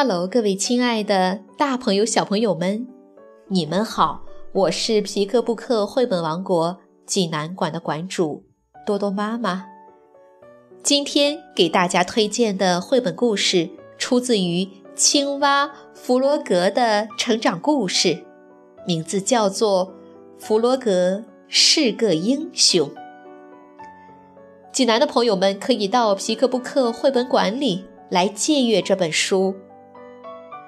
Hello，各位亲爱的大朋友、小朋友们，你们好！我是皮克布克绘本王国济南馆的馆主多多妈妈。今天给大家推荐的绘本故事出自于青蛙弗罗格的成长故事，名字叫做《弗罗格是个英雄》。济南的朋友们可以到皮克布克绘本馆里来借阅这本书。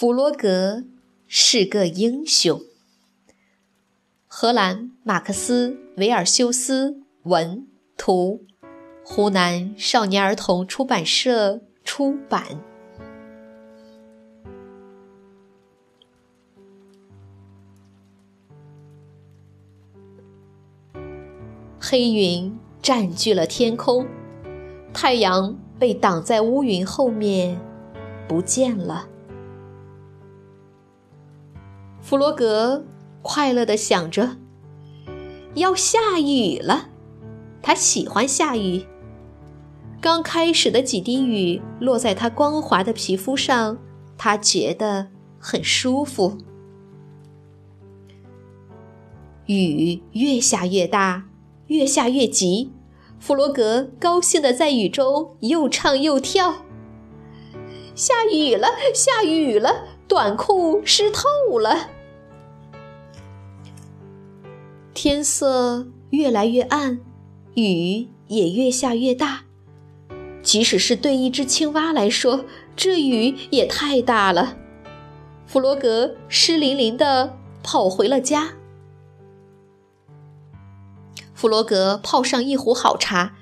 弗罗格是个英雄。荷兰马克思·维尔修斯文图，湖南少年儿童出版社出版。黑云占据了天空，太阳被挡在乌云后面，不见了。弗罗格快乐地想着：“要下雨了。”他喜欢下雨。刚开始的几滴雨落在他光滑的皮肤上，他觉得很舒服。雨越下越大，越下越急。弗罗格高兴地在雨中又唱又跳：“下雨了，下雨了，短裤湿透了。”天色越来越暗，雨也越下越大。即使是对一只青蛙来说，这雨也太大了。弗罗格湿淋淋的跑回了家。弗罗格泡上一壶好茶，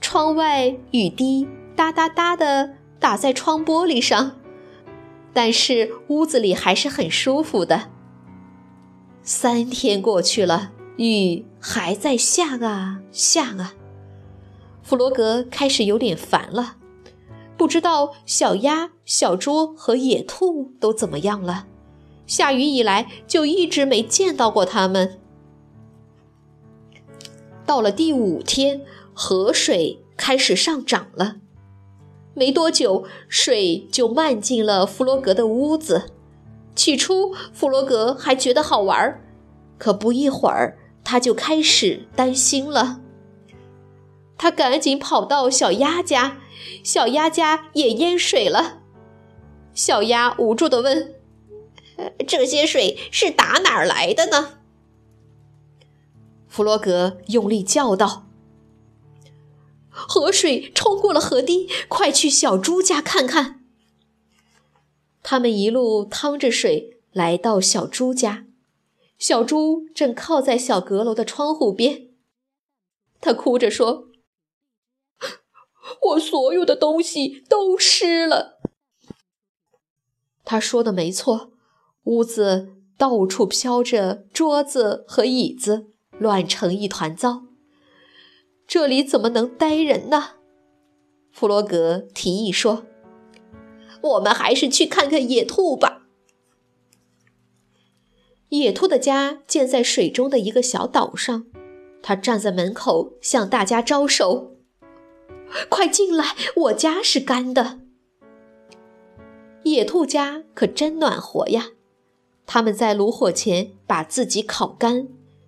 窗外雨滴哒哒哒的打在窗玻璃上，但是屋子里还是很舒服的。三天过去了。雨还在下啊下啊，弗罗格开始有点烦了，不知道小鸭、小猪和野兔都怎么样了。下雨以来就一直没见到过他们。到了第五天，河水开始上涨了，没多久水就漫进了弗罗格的屋子。起初，弗罗格还觉得好玩，可不一会儿。他就开始担心了。他赶紧跑到小鸭家，小鸭家也淹水了。小鸭无助地问：“这些水是打哪儿来的呢？”弗洛格用力叫道：“河水冲过了河堤，快去小猪家看看。”他们一路趟着水来到小猪家。小猪正靠在小阁楼的窗户边，他哭着说：“我所有的东西都湿了。”他说的没错，屋子到处飘着桌子和椅子，乱成一团糟。这里怎么能待人呢？弗洛格提议说：“我们还是去看看野兔吧。”野兔的家建在水中的一个小岛上，他站在门口向大家招手：“快进来，我家是干的。”野兔家可真暖和呀！他们在炉火前把自己烤干，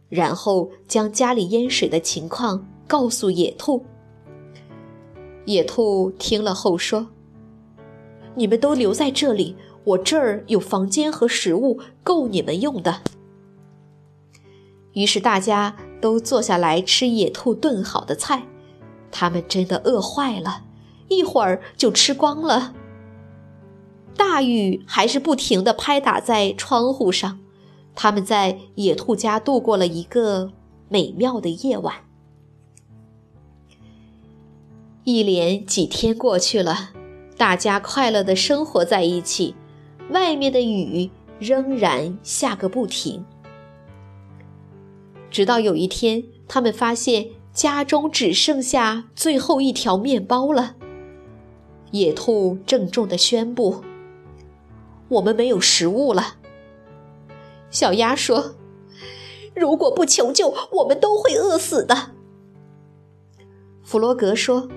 然后将家里淹水的情况告诉野兔。野兔听了后说：“你们都留在这里。”我这儿有房间和食物，够你们用的。于是大家都坐下来吃野兔炖好的菜，他们真的饿坏了，一会儿就吃光了。大雨还是不停地拍打在窗户上，他们在野兔家度过了一个美妙的夜晚。一连几天过去了，大家快乐地生活在一起。外面的雨仍然下个不停。直到有一天，他们发现家中只剩下最后一条面包了。野兔郑重地宣布：“我们没有食物了。”小鸭说：“如果不求救，我们都会饿死的。”弗洛格说：“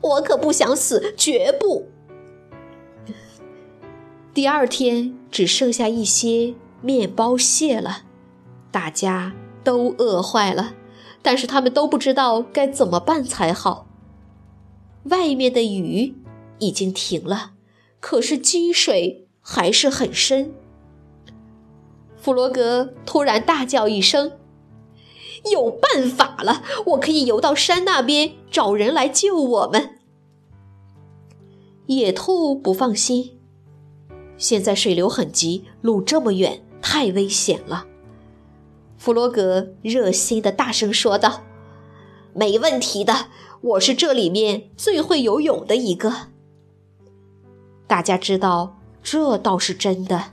我可不想死，绝不。”第二天只剩下一些面包屑了，大家都饿坏了，但是他们都不知道该怎么办才好。外面的雨已经停了，可是积水还是很深。弗罗格突然大叫一声：“有办法了！我可以游到山那边找人来救我们。”野兔不放心，现在水流很急，路这么远，太危险了。弗罗格热心的大声说道：“没问题的，我是这里面最会游泳的一个。”大家知道，这倒是真的。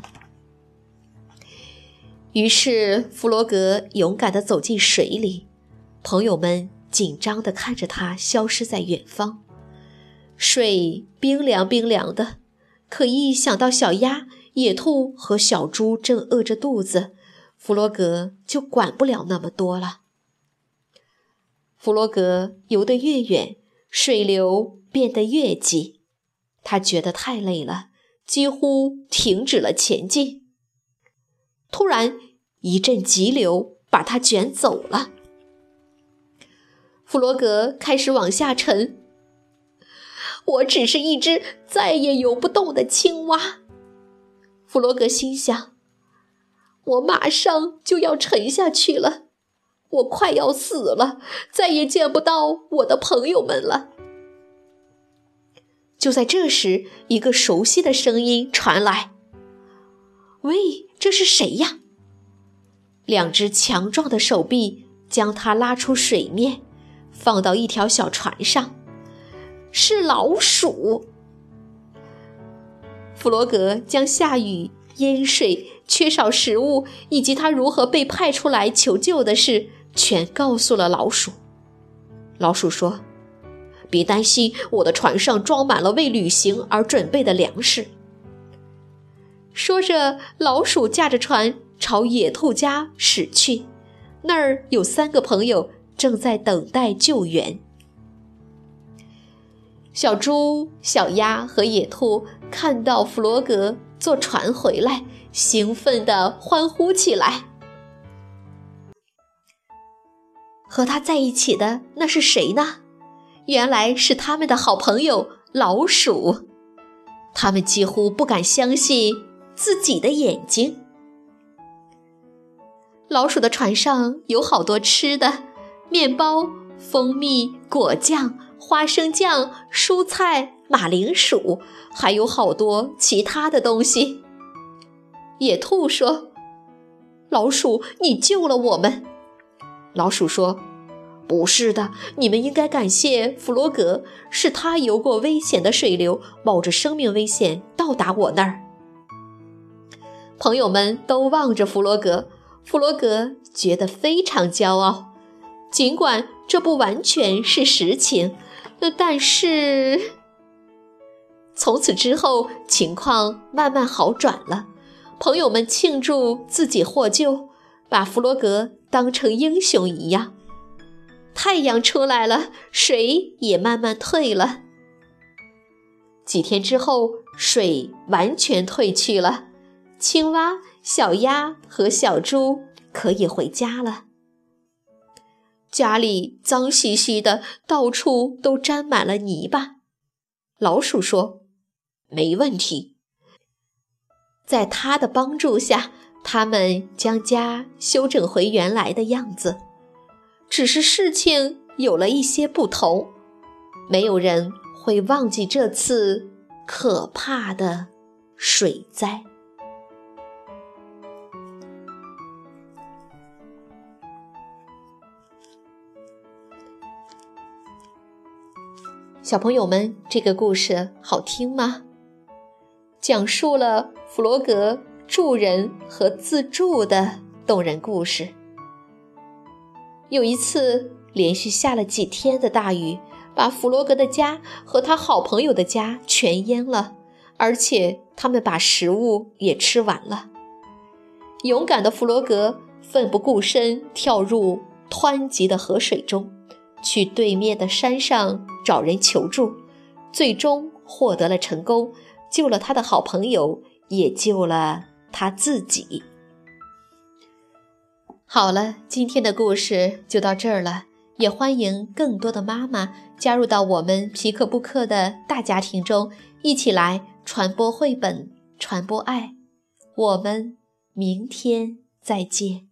于是，弗罗格勇敢地走进水里，朋友们紧张地看着他消失在远方。水冰凉冰凉的，可一想到小鸭、野兔和小猪正饿着肚子，弗罗格就管不了那么多了。弗罗格游得越远，水流变得越急，他觉得太累了，几乎停止了前进。突然，一阵急流把他卷走了。弗罗格开始往下沉。我只是一只再也游不动的青蛙，弗罗格心想。我马上就要沉下去了，我快要死了，再也见不到我的朋友们了。就在这时，一个熟悉的声音传来：“喂，这是谁呀？”两只强壮的手臂将他拉出水面，放到一条小船上。是老鼠。弗罗格将下雨、淹水、缺少食物以及他如何被派出来求救的事，全告诉了老鼠。老鼠说：“别担心，我的船上装满了为旅行而准备的粮食。”说着，老鼠驾着船朝野兔家驶去，那儿有三个朋友正在等待救援。小猪、小鸭和野兔看到弗罗格坐船回来，兴奋地欢呼起来。和他在一起的那是谁呢？原来是他们的好朋友老鼠。他们几乎不敢相信自己的眼睛。老鼠的船上有好多吃的，面包、蜂蜜、果酱。花生酱、蔬菜、马铃薯，还有好多其他的东西。野兔说：“老鼠，你救了我们。”老鼠说：“不是的，你们应该感谢弗罗格，是他游过危险的水流，冒着生命危险到达我那儿。”朋友们都望着弗罗格，弗罗格觉得非常骄傲，尽管这不完全是实情。但是，从此之后，情况慢慢好转了。朋友们庆祝自己获救，把弗洛格当成英雄一样。太阳出来了，水也慢慢退了。几天之后，水完全退去了，青蛙、小鸭和小猪可以回家了。家里脏兮兮的，到处都沾满了泥巴。老鼠说：“没问题。”在他的帮助下，他们将家修整回原来的样子。只是事情有了一些不同，没有人会忘记这次可怕的水灾。小朋友们，这个故事好听吗？讲述了弗洛格助人和自助的动人故事。有一次，连续下了几天的大雨，把弗洛格的家和他好朋友的家全淹了，而且他们把食物也吃完了。勇敢的弗洛格奋不顾身跳入湍急的河水中，去对面的山上找人求助，最终获得了成功，救了他的好朋友，也救了他自己。好了，今天的故事就到这儿了。也欢迎更多的妈妈加入到我们皮克布克的大家庭中，一起来传播绘本，传播爱。我们明天再见。